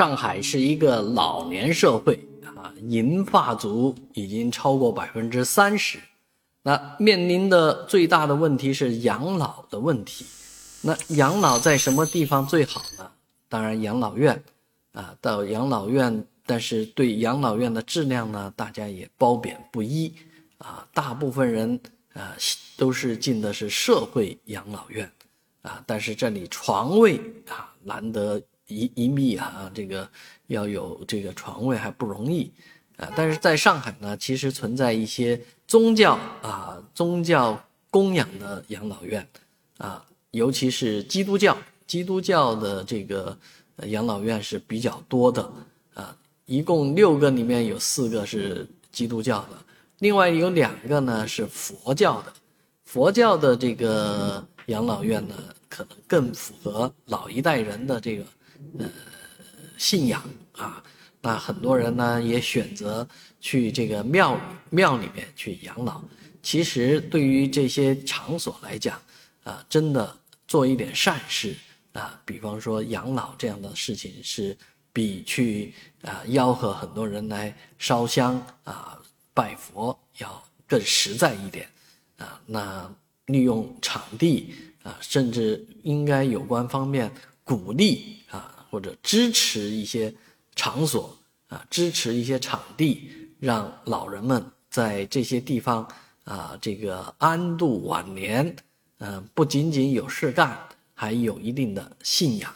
上海是一个老年社会啊，银发族已经超过百分之三十，那面临的最大的问题是养老的问题。那养老在什么地方最好呢？当然养老院啊，到养老院，但是对养老院的质量呢，大家也褒贬不一啊。大部分人啊都是进的是社会养老院啊，但是这里床位啊难得。一一密啊，这个要有这个床位还不容易啊。但是在上海呢，其实存在一些宗教啊、宗教供养的养老院啊，尤其是基督教，基督教的这个养老院是比较多的啊。一共六个，里面有四个是基督教的，另外有两个呢是佛教的。佛教的这个养老院呢，可能更符合老一代人的这个。呃，信仰啊，那很多人呢也选择去这个庙庙里面去养老。其实对于这些场所来讲，啊，真的做一点善事啊，比方说养老这样的事情，是比去啊吆喝很多人来烧香啊拜佛要更实在一点啊。那利用场地啊，甚至应该有关方面鼓励啊。或者支持一些场所啊，支持一些场地，让老人们在这些地方啊，这个安度晚年。嗯，不仅仅有事干，还有一定的信仰。